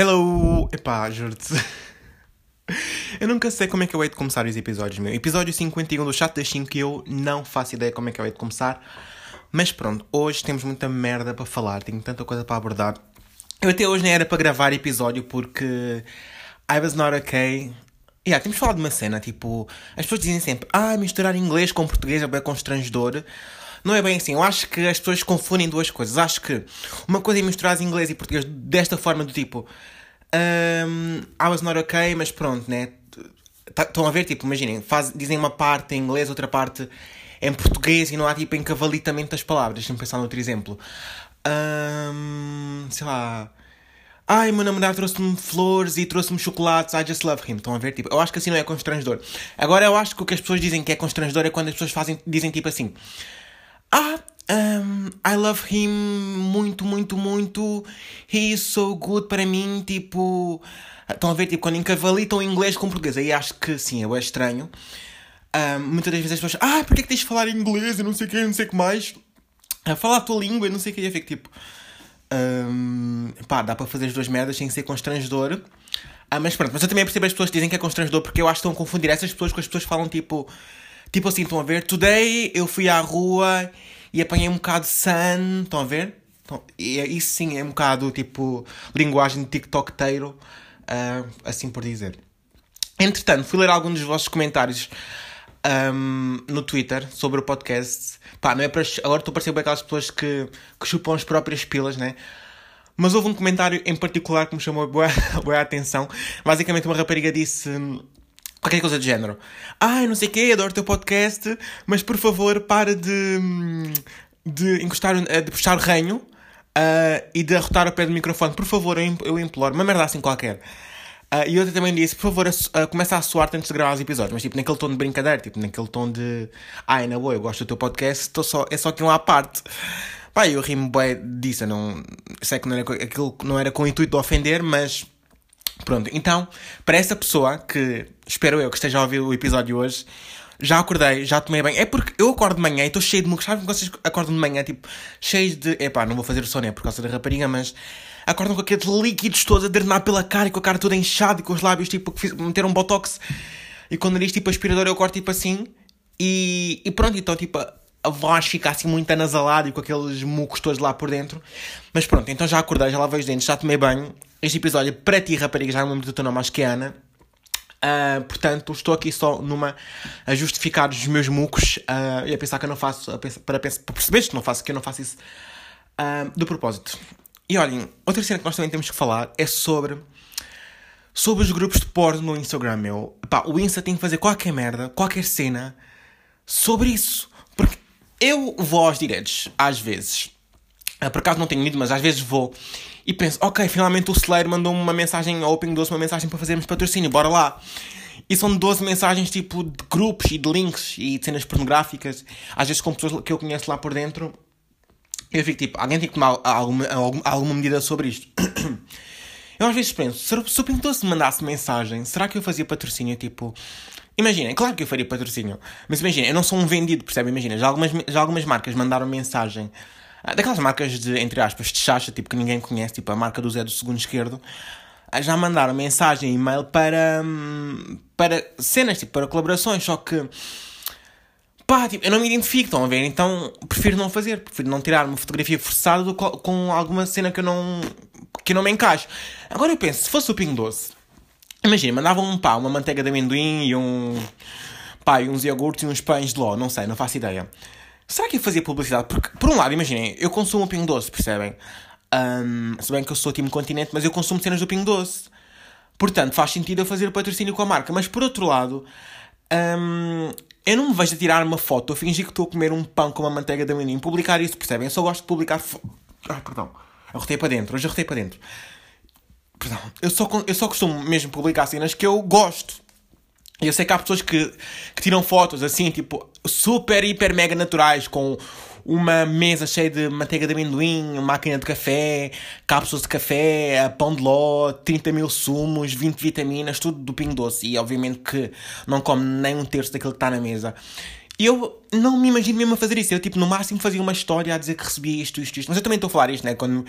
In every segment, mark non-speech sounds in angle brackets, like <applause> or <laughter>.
Hello! Epá, juro-te. <laughs> Eu nunca sei como é que eu hei de começar os episódios, meu. Episódio 51 do Chat das 5 que eu não faço ideia como é que eu hei de começar. Mas pronto, hoje temos muita merda para falar, tenho tanta coisa para abordar. Eu até hoje nem era para gravar episódio porque I was not okay. Yeah, temos falado de uma cena, tipo, as pessoas dizem sempre, ah, misturar inglês com português é bem constrangedor. Não é bem assim. Eu acho que as pessoas confundem duas coisas. Acho que uma coisa é misturar inglês e português desta forma, do tipo. Um, I was not okay, mas pronto, né? Tá, estão a ver? Tipo, imaginem, faz, dizem uma parte em inglês, outra parte em português e não há tipo encavalitamento das palavras. Deixa-me pensar noutro exemplo. Um, sei lá. Ai, meu namorado trouxe-me flores e trouxe-me chocolates, I just love him. Estão a ver? Tipo, eu acho que assim não é constrangedor. Agora, eu acho que o que as pessoas dizem que é constrangedor é quando as pessoas fazem, dizem tipo assim: ah, um, I love him muito, muito, muito. He is so good para mim. Tipo, estão a ver? Tipo, quando encavalitam inglês com português. Aí acho que sim, é estranho. Um, muitas das vezes as pessoas, ah, porquê é que tens de falar inglês e não sei o que, não sei o que mais. Falar a tua língua e não sei o que. Eu fico tipo, um, pá, dá para fazer as duas merdas sem ser constrangedor. Ah, mas pronto, mas eu também percebo as pessoas que dizem que é constrangedor porque eu acho que estão a confundir essas pessoas com as pessoas que falam tipo Tipo assim, estão a ver? Today eu fui à rua e apanhei um bocado de sun. Estão a ver? Então, é, isso sim é um bocado tipo linguagem de TikToketeiro, uh, assim por dizer. Entretanto, fui ler alguns dos vossos comentários um, no Twitter sobre o podcast. Pá, não é para. Agora estou a parecer bem aquelas pessoas que, que chupam as próprias pilas, né? Mas houve um comentário em particular que me chamou boa, <laughs> boa atenção. Basicamente, uma rapariga disse qualquer coisa do género. Ai, não sei o quê, adoro o teu podcast, mas por favor, para de, de encostar, eh, de puxar o ranho uh, e de arrotar o pé do microfone. Por favor, eu imploro. Uma merda assim qualquer. Uh, e outra também disse, por favor, uh, começa a suar antes de gravar os episódios, mas tipo naquele tom de brincadeira, tipo naquele tom de ai, na boa, eu gosto do teu podcast, tô só, é só que um à parte. Pá, eu rimo bem disso, eu não sei que não era, aquilo não era com o intuito de ofender, mas Pronto, então, para essa pessoa que espero eu que esteja a ouvir o episódio hoje, já acordei, já tomei bem. É porque eu acordo de manhã e estou cheio de mucos. Sabem que vocês acordam de manhã, tipo, cheios de. Epá, não vou fazer o sono, é por causa da rapariga, mas acordam com aqueles líquidos todos a drenar pela cara e com a cara toda inchada e com os lábios, tipo, que meteram um botox. E quando diz tipo aspirador, eu acordo tipo assim. E, e pronto, então, tipo, a voz fica assim muito anasalada e com aqueles mucos todos lá por dentro. Mas pronto, então já acordei, já lavei os dentes, já tomei banho. Este episódio é para ti, rapariga, já não lembro do teu nome, acho que é Ana. Uh, portanto, estou aqui só numa a justificar os meus mucos uh, e a pensar que eu não faço, pensar, para, pensar, para que não faço, que eu não faço isso uh, do propósito. E olhem, outra cena que nós também temos que falar é sobre sobre os grupos de porno no Instagram, meu. Pá, o Insta tem que fazer qualquer merda, qualquer cena sobre isso. Porque eu vou aos diretos, às vezes. Uh, por acaso não tenho ido, mas às vezes vou. E penso, ok, finalmente o celeiro mandou-me uma mensagem, ao Open 12, uma mensagem para fazermos patrocínio, bora lá. E são 12 mensagens tipo de grupos e de links e de cenas pornográficas, às vezes com pessoas que eu conheço lá por dentro. Eu fico tipo, alguém tem que tomar alguma, alguma medida sobre isto. <coughs> Eu às vezes penso, se o Pinto Doce mandasse mensagem, será que eu fazia patrocínio? Tipo, imagina, claro que eu faria patrocínio, mas imagina, eu não sou um vendido, percebe? Imagina, já algumas, já algumas marcas mandaram mensagem ah, daquelas marcas de, entre aspas, de chacha, tipo que ninguém conhece, tipo a marca do Zé do segundo esquerdo, ah, já mandaram mensagem, e-mail para, hum, para cenas, tipo, para colaborações, só que pá, tipo, eu não me identifico, estão a ver? Então prefiro não fazer, prefiro não tirar uma fotografia forçada com alguma cena que eu não, que não me encaixo. Agora eu penso, se fosse o Pingo Doce, imagina, mandavam um pá, uma manteiga de amendoim e um pá, e uns iogurtes e uns pães de ló, não sei, não faço ideia. Será que eu fazia publicidade? Porque, por um lado, imaginem, eu consumo o Pingo Doce, percebem? Um, se bem que eu sou time continente, mas eu consumo cenas do Pingo Doce. Portanto, faz sentido eu fazer patrocínio com a marca. Mas por outro lado, um, eu não me vejo a tirar uma foto, a fingir que estou a comer um pão com uma manteiga de amendoim, publicar isso, percebem? Eu só gosto de publicar. Ai, perdão. Arrotei para dentro, hoje arrotei para dentro. Perdão. Eu só, eu só costumo mesmo publicar cenas que eu gosto. Eu sei que há pessoas que, que tiram fotos assim, tipo, super, hiper, mega naturais, com uma mesa cheia de manteiga de amendoim, máquina de café, cápsulas de café, pão de ló, 30 mil sumos, 20 vitaminas, tudo do Pingo Doce. E obviamente que não come nem um terço daquilo que está na mesa. Eu não me imagino mesmo a fazer isso. Eu, tipo, no máximo fazia uma história a dizer que recebia isto, isto, isto. Mas eu também estou a falar isto, né? Quando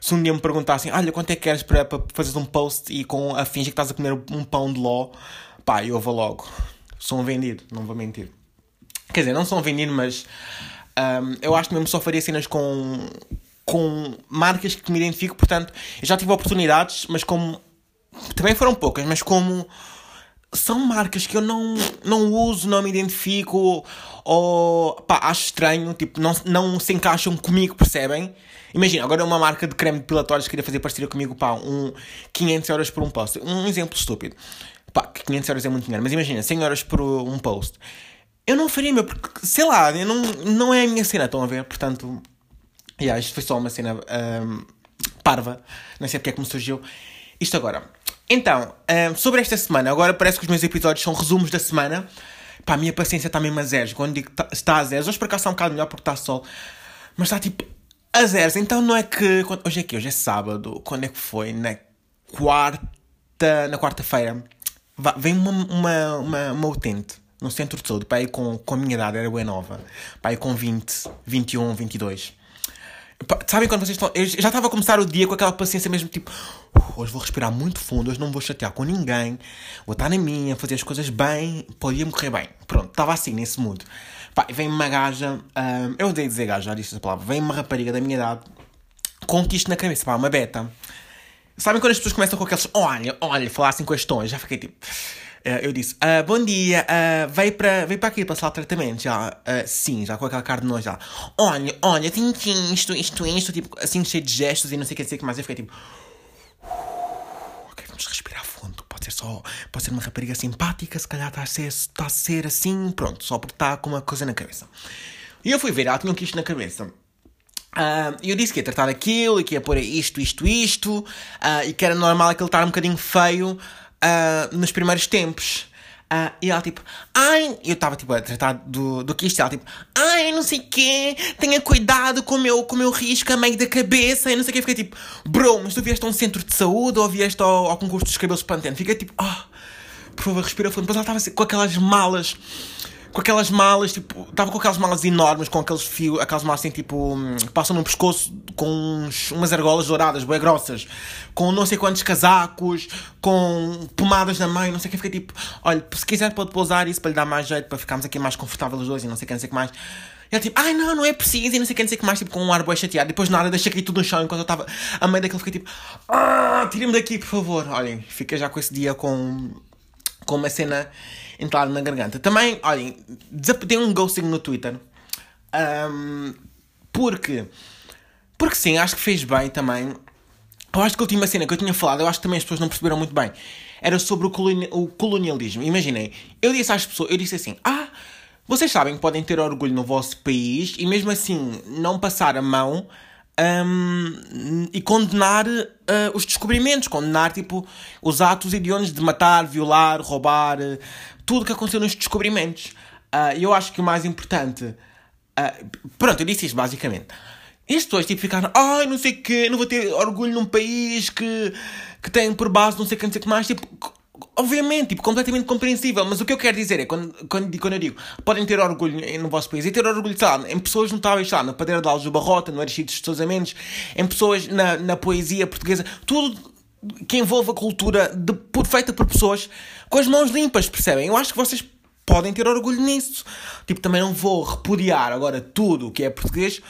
se um dia me perguntassem, olha, quanto é que queres para, para fazeres um post e com a fingir que estás a comer um pão de ló, pá, eu vou logo. Sou um vendido, não vou mentir. Quer dizer, não sou um vendido, mas um, eu acho que mesmo só faria cenas com, com marcas que me identifico, portanto, eu já tive oportunidades, mas como. Também foram poucas, mas como são marcas que eu não, não uso, não me identifico, ou pá, acho estranho, tipo, não, não se encaixam comigo, percebem? Imagina, agora uma marca de creme depilatório que queria fazer parceria comigo, pá, um 500 euros por um post. Um exemplo estúpido. Pá, 500 euros é muito dinheiro, mas imagina, 100 euros por um post. Eu não faria, meu, porque, sei lá, eu não, não é a minha cena, estão a ver? Portanto, yeah, isto foi só uma cena um, parva, não sei porque é que me surgiu. Isto agora. Então, um, sobre esta semana, agora parece que os meus episódios são resumos da semana. Pá, a minha paciência está mesmo a zeros. Quando digo que tá, está a zeros, hoje por acaso está um bocado melhor porque está sol. Mas está tipo a zeros. Então não é que. Hoje é que? Hoje é sábado. Quando é que foi? Na quarta. Na quarta-feira. Vem uma, uma, uma, uma utente no centro saúde. Pá, com, com a minha idade, era bem nova. Pá, com 20, 21, 22. Sabem quando vocês estão. Eu já estava a começar o dia com aquela paciência mesmo, tipo, hoje vou respirar muito fundo, hoje não vou chatear com ninguém, vou estar na minha, fazer as coisas bem, podia-me correr bem. Pronto, estava assim, nesse mood. Pá, vem uma gaja, um, eu odeio dizer gaja, já disse essa palavra, vem uma rapariga da minha idade com quisto na cabeça, pá, uma beta. Sabem quando as pessoas começam com aqueles, olha, olha, falar assim com as tons, já fiquei tipo. Uh, eu disse, uh, bom dia, uh, veio, para, veio para aqui passar o tratamento, já, uh, sim, já com aquela cara de nós, já. Olha, olha, tem isto, isto, isto, tipo, assim, cheio de gestos e não sei o que dizer que mais. Eu fiquei tipo, ok, vamos respirar fundo, pode ser só, pode ser uma rapariga simpática, se calhar está a ser, está a ser assim, pronto, só porque está com uma coisa na cabeça. E eu fui ver, ela tinha um quisto na cabeça. Uh, eu disse que ia tratar aquilo e que ia pôr isto, isto, isto, uh, e que era normal aquele estar um bocadinho feio, uh, nos primeiros tempos. Uh, e ela tipo, ai, eu estava tipo a tratar do, do que isto, ela tipo, ai, não sei o quê, tenha cuidado com o meu, com o meu risco a meio da cabeça, e não sei o quê. Fiquei tipo, bro, mas tu vieste a um centro de saúde ou vieste ao, ao concurso dos cabelos pantene? Fiquei tipo, oh, por favor, respira fundo. Mas ela estava assim, com aquelas malas com aquelas malas, tipo, estava com aquelas malas enormes, com aqueles fios, aquelas malas assim, tipo, que passam no pescoço com uns, umas argolas douradas, bem grossas, com não sei quantos casacos, com pomadas na mão, não sei o que, fiquei tipo, olha, se quiser pode pousar isso para lhe dar mais jeito, para ficarmos aqui mais confortáveis os dois e não sei o que, não sei o que mais. E ela tipo, ai não, não é preciso, e não sei o que, não sei o que mais, tipo, com um ar bem chateado. Depois nada, deixei aqui tudo no chão enquanto eu estava a meio daquilo, fiquei tipo, ah, tire-me daqui, por favor. Olhem, fiquei já com esse dia com, com uma cena entrada na garganta. Também, olhem, dei um ghosting no Twitter. Um, porque, porque sim, acho que fez bem também. Eu acho que a última cena que eu tinha falado, eu acho que também as pessoas não perceberam muito bem. Era sobre o, o colonialismo. Imaginem, eu disse às pessoas, eu disse assim, ah, vocês sabem que podem ter orgulho no vosso país e mesmo assim não passar a mão um, e condenar uh, os descobrimentos, condenar tipo os atos hediondos de matar, violar, roubar, uh, tudo que aconteceu nos descobrimentos. Uh, eu acho que o mais importante. pronto, eu disse isto basicamente. E as pessoas tipo, ficaram, ai, não sei o quê, não vou ter orgulho num país que, que tem por base não sei o que, não sei o que mais. Tipo, Obviamente, tipo, completamente compreensível, mas o que eu quero dizer é, quando, quando, quando eu digo, podem ter orgulho no vosso país, e ter orgulho, sei lá, em pessoas notáveis, sei lá, na Padeira de Alves do Barrota, no Aristides de Sousa Mendes, em pessoas na, na poesia portuguesa, tudo que envolve a cultura de, feita por pessoas com as mãos limpas, percebem? Eu acho que vocês podem ter orgulho nisso. Tipo, também não vou repudiar agora tudo o que é português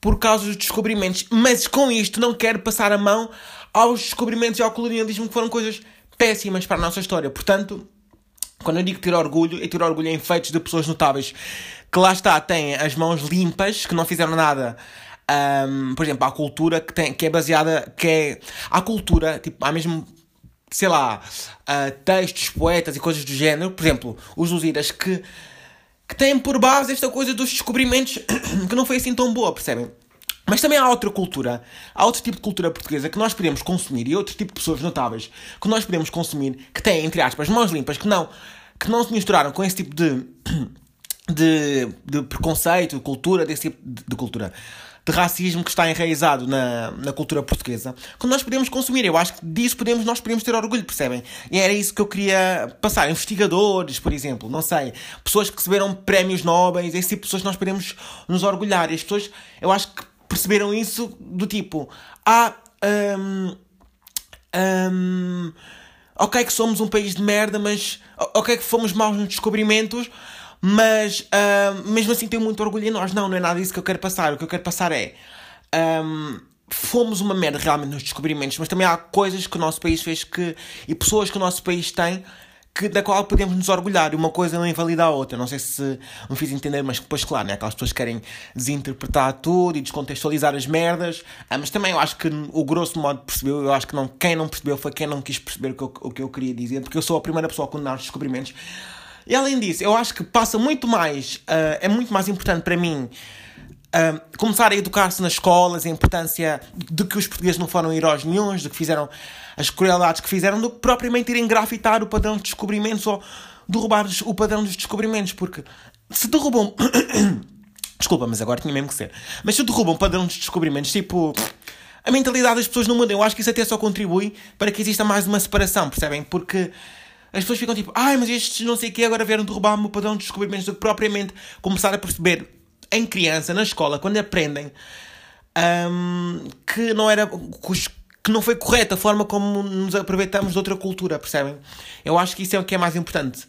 por causa dos descobrimentos, mas com isto não quero passar a mão aos descobrimentos e ao colonialismo que foram coisas péssimas para a nossa história. Portanto, quando eu digo ter orgulho, é ter orgulho em feitos de pessoas notáveis que lá está, têm as mãos limpas, que não fizeram nada. Um, por exemplo, a cultura que, tem, que é baseada, que é. A cultura, tipo, há mesmo, sei lá, uh, textos, poetas e coisas do género, por exemplo, os Lusíadas, que, que têm por base esta coisa dos descobrimentos <coughs> que não foi assim tão boa, percebem? Mas também há outra cultura, há outro tipo de cultura portuguesa que nós podemos consumir e outro tipo de pessoas notáveis que nós podemos consumir que têm, entre aspas, mãos limpas, que não, que não se misturaram com esse tipo de, <clears throat> de, de preconceito, de cultura, desse tipo de, de cultura, de racismo que está enraizado na, na cultura portuguesa, que nós podemos consumir. Eu acho que disso podemos, nós podemos ter orgulho, percebem? E era isso que eu queria passar. Investigadores, por exemplo, não sei, pessoas que receberam prémios nobres, esse tipo de pessoas nós podemos nos orgulhar. E as pessoas, eu acho que perceberam isso do tipo, ah, um, um, ok que somos um país de merda, mas ok que fomos maus nos descobrimentos, mas uh, mesmo assim tenho muito orgulho em nós. Não, não é nada disso que eu quero passar. O que eu quero passar é. Um, fomos uma merda realmente nos descobrimentos, mas também há coisas que o nosso país fez que. e pessoas que o nosso país tem que, da qual podemos nos orgulhar e uma coisa não invalida a outra. Não sei se me fiz entender, mas depois, claro, né? aquelas pessoas que querem desinterpretar tudo e descontextualizar as merdas. Ah, mas também eu acho que o grosso modo percebeu. Eu acho que não, quem não percebeu foi quem não quis perceber o que eu, o que eu queria dizer, porque eu sou a primeira pessoa a condenar os descobrimentos. E além disso, eu acho que passa muito mais, uh, é muito mais importante para mim começar a educar-se nas escolas, a importância de que os portugueses não foram heróis nenhums, de que fizeram as crueldades que fizeram, do que propriamente irem grafitar o padrão de descobrimentos ou derrubar o padrão dos descobrimentos, porque se derrubam. <coughs> Desculpa, mas agora tinha mesmo que ser. Mas se derrubam padrão dos descobrimentos, tipo. A mentalidade das pessoas não muda. Eu acho que isso até só contribui para que exista mais uma separação, percebem? Porque as pessoas ficam tipo, ai, mas estes não sei o que agora vieram derrubar-me o padrão de descobrimentos do que propriamente começar a perceber em criança, na escola, quando aprendem um, que não era. que não foi correta a forma como nos aproveitamos de outra cultura, percebem? Eu acho que isso é o que é mais importante.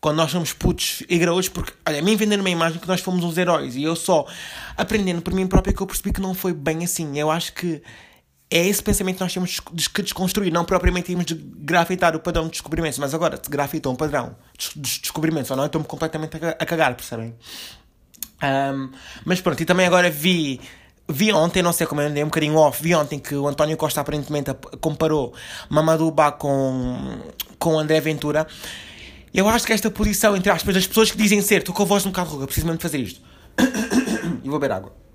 Quando nós somos putos e graúdos, porque, olha, a mim vendendo uma imagem que nós fomos uns heróis e eu só aprendendo por mim próprio que eu percebi que não foi bem assim. Eu acho que é esse pensamento que nós temos que desconstruir, não propriamente temos de grafitar o padrão de descobrimentos, mas agora se grafitam um padrão de descobrimentos ou não, estou-me completamente a cagar, percebem? Um, mas pronto, e também agora vi, vi ontem, não sei como eu andei um bocadinho off, vi ontem que o António Costa aparentemente comparou Mamadou Ba com, com André Ventura. Eu acho que esta posição, entre aspas, das pessoas que dizem ser, estou com a voz um bocado ruga, preciso mesmo de fazer isto. <coughs> e vou beber água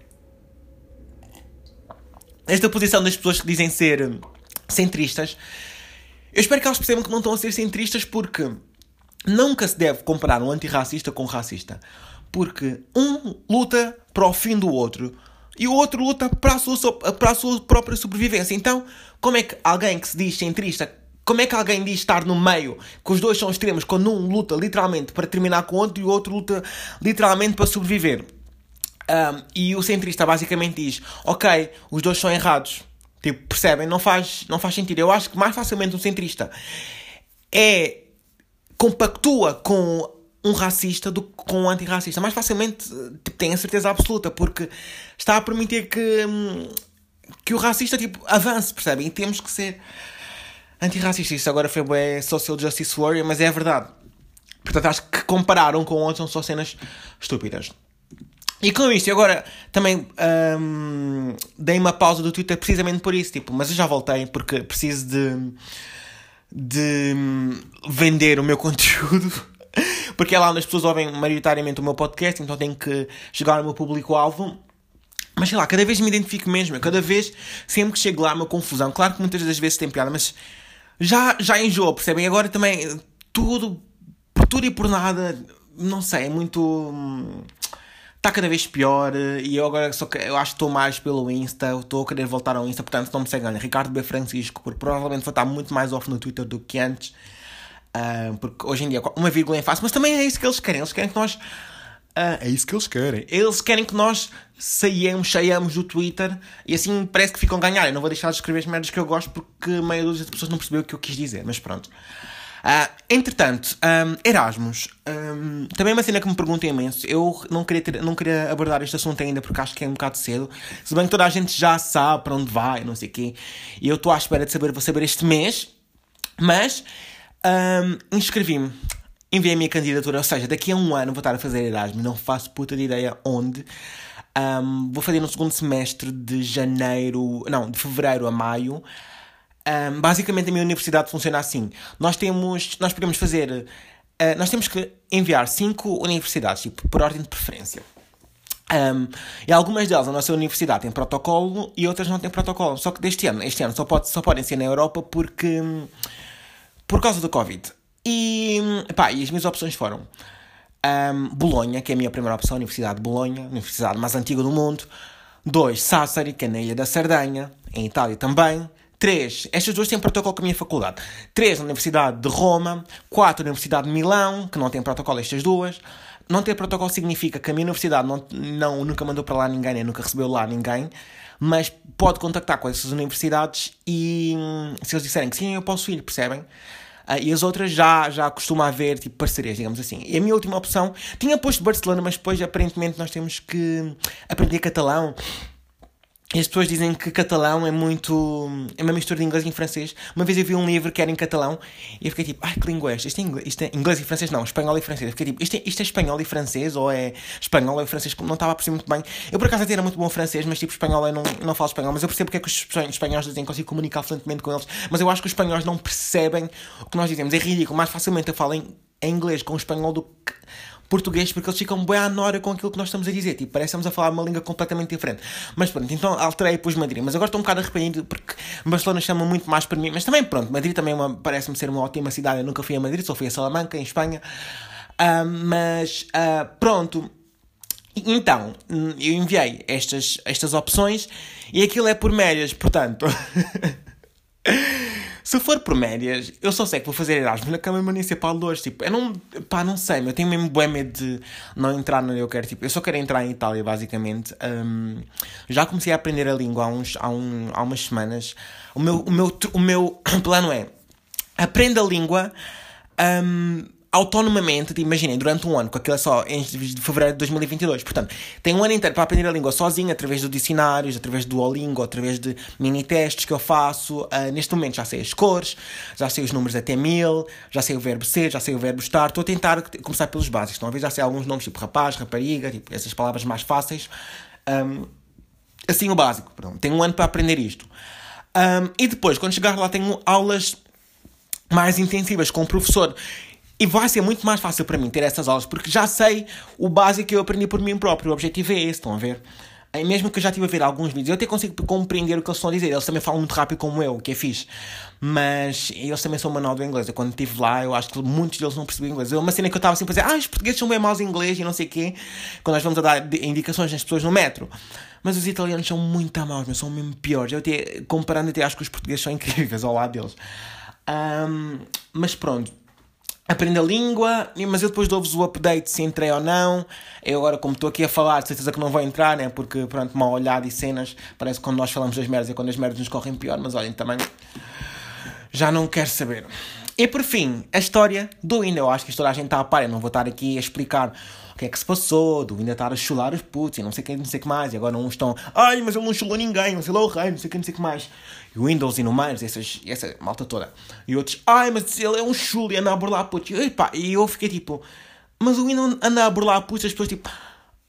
esta posição das pessoas que dizem ser centristas, eu espero que elas percebam que não estão a ser centristas porque nunca se deve comparar um antirracista com um racista. Porque um luta para o fim do outro e o outro luta para a sua, para a sua própria sobrevivência. Então, como é que alguém que se diz centrista, como é que alguém diz estar no meio, que os dois são extremos, quando um luta literalmente para terminar com o outro e o outro luta literalmente para sobreviver? Um, e o centrista basicamente diz: Ok, os dois são errados. Tipo, percebem? Não faz, não faz sentido. Eu acho que mais facilmente um centrista é compactua com um racista do que com um antirracista. Mais facilmente tipo, tem a certeza absoluta, porque está a permitir que, hum, que o racista tipo, avance, percebem? E temos que ser antirracista. Isso agora foi bem social justice warrior, mas é verdade. Portanto, acho que comparar um com o outro são só cenas estúpidas. E com isto, agora também um, dei uma pausa do Twitter precisamente por isso, tipo, mas eu já voltei porque preciso de, de vender o meu <laughs> conteúdo. Porque é lá onde as pessoas ouvem maioritariamente o meu podcast, então tenho que chegar ao meu público-alvo. Mas sei lá, cada vez me identifico mesmo. Cada vez, sempre que chego lá, uma confusão. Claro que muitas das vezes tem piada, mas já, já enjoou, percebem? Agora também, tudo, por tudo e por nada, não sei, é muito. Hum, está cada vez pior eh, e eu agora só que, eu acho que estou mais pelo Insta, estou a querer voltar ao Insta, portanto não me seguem, Ricardo B. Francisco, porque provavelmente vou estar muito mais off no Twitter do que antes, uh, porque hoje em dia uma vírgula é fácil, mas também é isso que eles querem, eles querem que nós. Uh, é isso que eles querem. Eles querem que nós saiamos, saiamos do Twitter e assim parece que ficam a ganhar. Eu não vou deixar de escrever as merdas que eu gosto porque a maioria das pessoas não percebeu o que eu quis dizer, mas pronto. Uh, entretanto, um, Erasmus. Um, também é uma cena que me pergunta imenso. Eu não queria, ter, não queria abordar este assunto ainda porque acho que é um bocado cedo. Se bem que toda a gente já sabe para onde vai, não sei o quê. E eu estou à espera de saber, vou saber este mês. Mas um, inscrevi-me. Enviei a minha candidatura, ou seja, daqui a um ano vou estar a fazer Erasmus, não faço puta de ideia onde. Um, vou fazer no segundo semestre de janeiro, não, de fevereiro a maio. Um, basicamente a minha universidade funciona assim. Nós temos, nós podemos fazer, uh, nós temos que enviar cinco universidades, tipo, por ordem de preferência. Um, e algumas delas, a nossa universidade tem protocolo e outras não têm protocolo. Só que deste ano, este ano só, pode, só podem ser na Europa porque, por causa do Covid. E, pá, e as minhas opções foram um, Bolonha, que é a minha primeira opção, a Universidade de Bolonha, a universidade mais antiga do mundo. 2. Sassari, que é na Ilha da Sardanha, em Itália também. 3. Estas duas têm protocolo com a minha faculdade. 3. Universidade de Roma. 4. Universidade de Milão, que não tem protocolo estas duas. Não ter protocolo significa que a minha universidade não, não, nunca mandou para lá ninguém, nem nunca recebeu lá ninguém, mas pode contactar com essas universidades e hum, se eles disserem que sim, eu posso ir, percebem? Uh, e as outras já, já costuma haver tipo parcerias, digamos assim. E a minha última opção tinha posto Barcelona, mas depois aparentemente nós temos que aprender catalão e as pessoas dizem que catalão é muito. é uma mistura de inglês e francês. Uma vez eu vi um livro que era em catalão e eu fiquei tipo, ai que língua é esta? Isto é inglês, isto é inglês e francês? Não, espanhol e francês. Eu fiquei tipo, isto é, isto é espanhol e francês ou é espanhol ou é francês? Não estava a perceber muito bem. Eu por acaso até era muito bom francês, mas tipo, espanhol eu não, não falo espanhol. Mas eu percebo porque é que os espanhóis dizem que consigo comunicar fluentemente com eles. Mas eu acho que os espanhóis não percebem o que nós dizemos. É ridículo. Mais facilmente eu falo em, em inglês com o espanhol do que português porque eles ficam bem à nora com aquilo que nós estamos a dizer. Tipo, parecemos a falar uma língua completamente diferente. Mas pronto, então alterei e pus Madrid. Mas agora estou um bocado arrependido porque Barcelona chama muito mais para mim. Mas também, pronto, Madrid também é parece-me ser uma ótima cidade. Eu nunca fui a Madrid, só fui a Salamanca, em Espanha. Uh, mas uh, pronto. Então, eu enviei estas, estas opções e aquilo é por médias, portanto. <laughs> Se for por médias, eu só sei que vou fazer Erasmus na Câmara Municipal de hoje. Tipo, eu não. Pá, não sei, eu tenho mesmo bem medo de não entrar no eu quero. Tipo, eu só quero entrar em Itália, basicamente. Um, já comecei a aprender a língua há, uns, há, um, há umas semanas. O meu, o meu, o meu <clears throat> plano é. Aprenda a língua. Um, autonomamente, tipo, imaginem, durante um ano, com aquilo é só em fevereiro de 2022. Portanto, tem um ano inteiro para aprender a língua sozinho, através de dicionários, através do Duolingo, através de mini testes que eu faço. Uh, neste momento já sei as cores, já sei os números até mil, já sei o verbo ser, já sei o verbo estar. Estou a tentar começar pelos básicos. Estão a ver? Já sei alguns nomes, tipo rapaz, rapariga, tipo, essas palavras mais fáceis. Um, assim, o básico. Pronto. Tenho um ano para aprender isto. Um, e depois, quando chegar lá, tenho aulas mais intensivas com o professor. E vai ser muito mais fácil para mim ter essas aulas, porque já sei o básico que eu aprendi por mim próprio. O objetivo é esse, estão a ver? E mesmo que eu já estive a ver alguns vídeos, eu até consigo compreender o que eles estão a dizer. Eles também falam muito rápido como eu, o que é fixe. Mas eles também são manual do inglês. Eu, quando estive lá, eu acho que muitos deles não percebiam inglês. Eu, uma cena que eu estava sempre a dizer, ah, os portugueses são bem maus em inglês e não sei o quê. Quando nós vamos a dar indicações às pessoas no metro. Mas os italianos são muito maus, são mesmo piores. Eu até, comparando, até acho que os portugueses são incríveis ao lado deles. Um, mas pronto aprende a língua, mas eu depois dou-vos o update se entrei ou não. Eu agora, como estou aqui a falar, de certeza que não vou entrar, né? Porque, pronto, mal olhado e cenas, parece que quando nós falamos das merdas é quando as merdas nos correm pior, mas olhem, também já não quero saber. E por fim, a história do Windows. Eu acho que toda a gente está a par, eu não vou estar aqui a explicar o que é que se passou, do Windows estar a chular os putos e não sei o que, não sei que mais. E agora uns estão, ai, mas ele não chulou ninguém, não sei lá o rei, não sei o que, não sei que mais. E o Windows e no mais, essas, essa malta toda. E outros, ai, mas ele é um chulo e anda a burlar putos. E, epá, e eu fiquei tipo, mas o Windows anda a burlar putos, as pessoas tipo,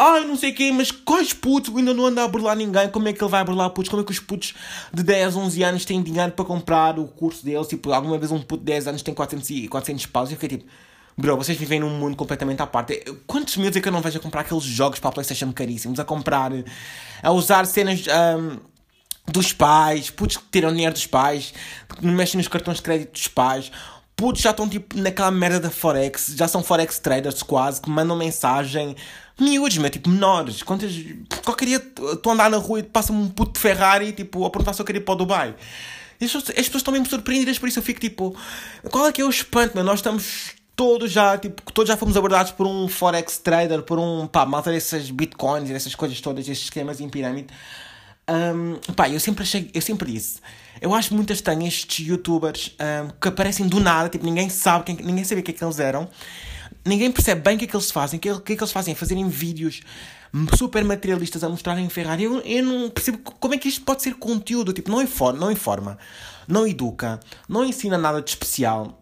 Ai, não sei o quê, mas quais putos? Ainda não anda a burlar ninguém. Como é que ele vai burlar putos? Como é que os putos de 10, 11 anos têm dinheiro para comprar o curso deles? Tipo, alguma vez um puto de 10 anos tem 400, 400 paus. E eu fiquei tipo, bro, vocês vivem num mundo completamente à parte. Quantos meses é que eu não vejo a comprar aqueles jogos para a PlayStation caríssimos? A comprar, a usar cenas. Um, dos pais, putos que tiram dinheiro dos pais, que não mexem nos cartões de crédito dos pais, putos já estão tipo naquela merda da Forex, já são Forex traders quase, que mandam mensagem miúdos, meu, tipo, menores. Quantas, qualquer dia estou a andar na rua e passa-me um puto de Ferrari, tipo, a perguntar se eu queria ir para o Dubai. E as, as pessoas estão mesmo surpreendidas, por isso eu fico tipo, qual é que é o espanto, meu? Nós estamos todos já, tipo, todos já fomos abordados por um Forex trader, por um, pá, malta dessas bitcoins e dessas coisas todas, esses esquemas em pirâmide. Um, pá, eu sempre achei, eu sempre disse, eu acho muito estranho estes youtubers um, que aparecem do nada, tipo, ninguém sabe, quem, ninguém sabia o que é que eles eram ninguém percebe bem o que é que eles fazem, o que, é, que é que eles fazem, fazerem vídeos super materialistas a mostrarem Ferrari. Eu, eu não percebo como é que isto pode ser conteúdo, tipo, não informa, não, informa, não educa, não ensina nada de especial.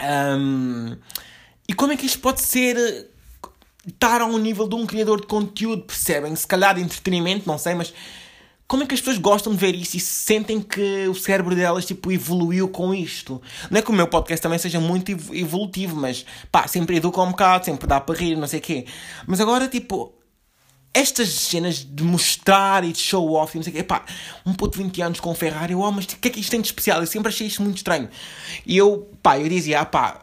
Um, e como é que isto pode ser estar a um nível de um criador de conteúdo, percebem? Se calhar de entretenimento, não sei, mas como é que as pessoas gostam de ver isso e sentem que o cérebro delas tipo, evoluiu com isto? Não é que o meu podcast também seja muito evolutivo, mas pá, sempre educa um bocado, sempre dá para rir, não sei o quê. Mas agora, tipo, estas cenas de mostrar e de show off, não sei o quê, pá, um puto de 20 anos com Ferrari, oh, mas o que é que isto tem de especial? Eu sempre achei isto muito estranho. E eu, pá, eu dizia, ah, pá,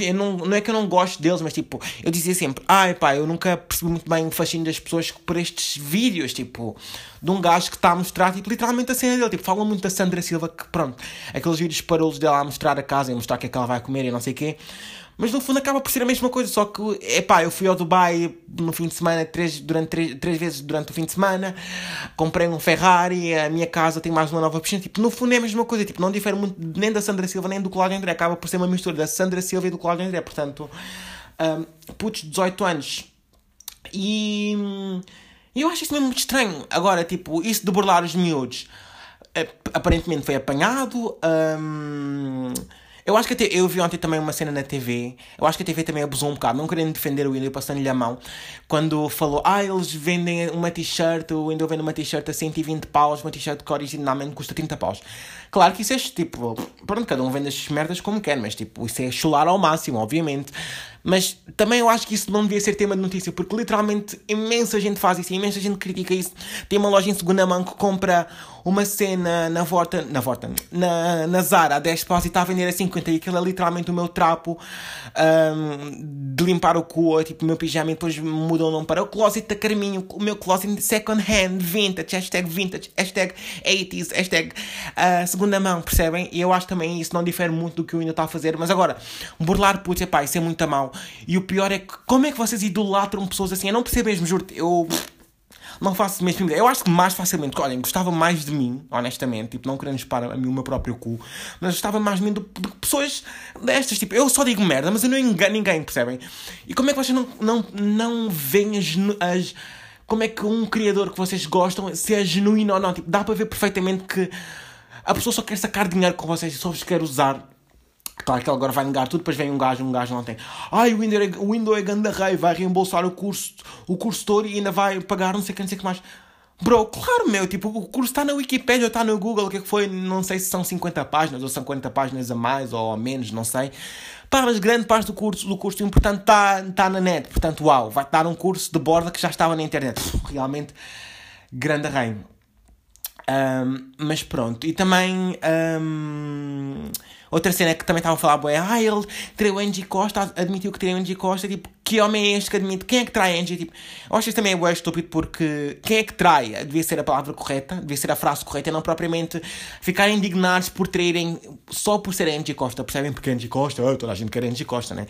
eu não, não é que eu não gosto deles, mas tipo, eu dizia sempre, ai pá, eu nunca percebi muito bem o fascínio das pessoas por estes vídeos, tipo, de um gajo que está a mostrar, tipo, literalmente a cena dele, tipo, fala muito da Sandra Silva, que pronto, aqueles vídeos parolos dela a mostrar a casa e mostrar o que é que ela vai comer e não sei o quê, mas no fundo acaba por ser a mesma coisa, só que, epá, eu fui ao Dubai no fim de semana, três, durante, três, três vezes durante o fim de semana, comprei um Ferrari, a minha casa tem mais uma nova piscina, tipo, no fundo é a mesma coisa, tipo, não difere muito nem da Sandra Silva nem do Cláudio André, acaba por ser uma mistura da Sandra Silva e do Cláudio André, portanto, um, putos de 18 anos. E eu acho isso mesmo muito estranho. Agora, tipo, isso de burlar os miúdos, eh, aparentemente foi apanhado. Um, eu acho que até, eu vi ontem também uma cena na TV. Eu acho que a TV também abusou um bocado, não querendo defender o Windows, passando-lhe a mão. Quando falou, ah, eles vendem uma t-shirt, o Windows vende uma t-shirt a 120 paus, uma t-shirt que originalmente custa 30 paus. Claro que isso é tipo, pronto, cada um vende as merdas como quer, mas tipo, isso é chular ao máximo, obviamente. Mas também eu acho que isso não devia ser tema de notícia, porque literalmente imensa gente faz isso, imensa gente critica isso. Tem uma loja em segunda mão que compra uma cena na Vorta, na Vorta, na, na Zara a 10 paus e está a vender a 50 e aquilo é literalmente o meu trapo um, de limpar o cu, tipo o meu pijama e depois mudou o nome para o closet da Carminho, o meu closet second hand, vintage, hashtag vintage, hashtag 80s, hashtag uh, segunda mão, percebem? E eu acho também isso não difere muito do que o ainda está a fazer, mas agora, burlar putz, epá, isso é muito a E o pior é que, como é que vocês idolatram pessoas assim? Eu não percebo mesmo, juro eu não faço mesmo. Eu acho que mais facilmente, olhem, gostava mais de mim, honestamente, tipo, não querendo espar a mim o meu próprio cu, mas gostava mais de mim do que pessoas destas, tipo, eu só digo merda, mas eu não engano ninguém, percebem? E como é que vocês não, não, não veem as, as como é que um criador que vocês gostam, se é genuíno ou não, tipo, dá para ver perfeitamente que a pessoa só quer sacar dinheiro com vocês e só vos quer usar Claro que ele agora vai negar tudo, depois vem um gajo, um gajo não tem. Ai, o Windows é, o Windows é ganda rei, vai reembolsar o curso, o curso todo e ainda vai pagar não sei o que, não sei o que mais. Bro, claro, meu, tipo, o curso está na Wikipedia, está no Google, o que é que foi? Não sei se são 50 páginas ou 50 páginas a mais ou a menos, não sei. Pá, mas grande parte do curso, do curso importante está tá na net, portanto, uau, vai dar um curso de borda que já estava na internet. Realmente, grande reino. Um, mas pronto, e também. Um, Outra cena que também estava a falar, boé, ah, ele traiu Angie Costa, admitiu que traiu Angie Costa, tipo, que homem é este que admite? Quem é que trai Angie? Tipo, eu acho isso também é bué estúpido porque quem é que trai? Devia ser a palavra correta, devia ser a frase correta, não propriamente ficar indignados por traírem só por ser Angie Costa, percebem? Porque Angie Costa, oh, toda a gente quer Angie Costa, né?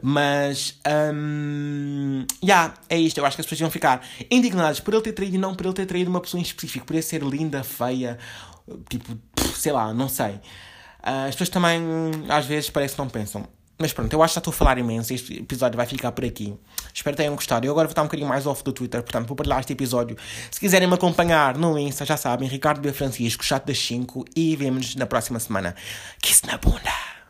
Mas, um, yeah, é isto, eu acho que as pessoas iam ficar indignadas por ele ter traído não por ele ter traído uma pessoa em específico, por ele ser linda, feia, tipo, sei lá, não sei. Uh, as pessoas também, às vezes, parece que não pensam. Mas pronto, eu acho que já estou a falar imenso. Este episódio vai ficar por aqui. Espero que tenham gostado. Eu agora vou estar um bocadinho mais off do Twitter, portanto, vou partilhar este episódio. Se quiserem me acompanhar no Insta, já sabem, Ricardo B. Francisco, chat das 5. E vemos na próxima semana. Kiss na bunda!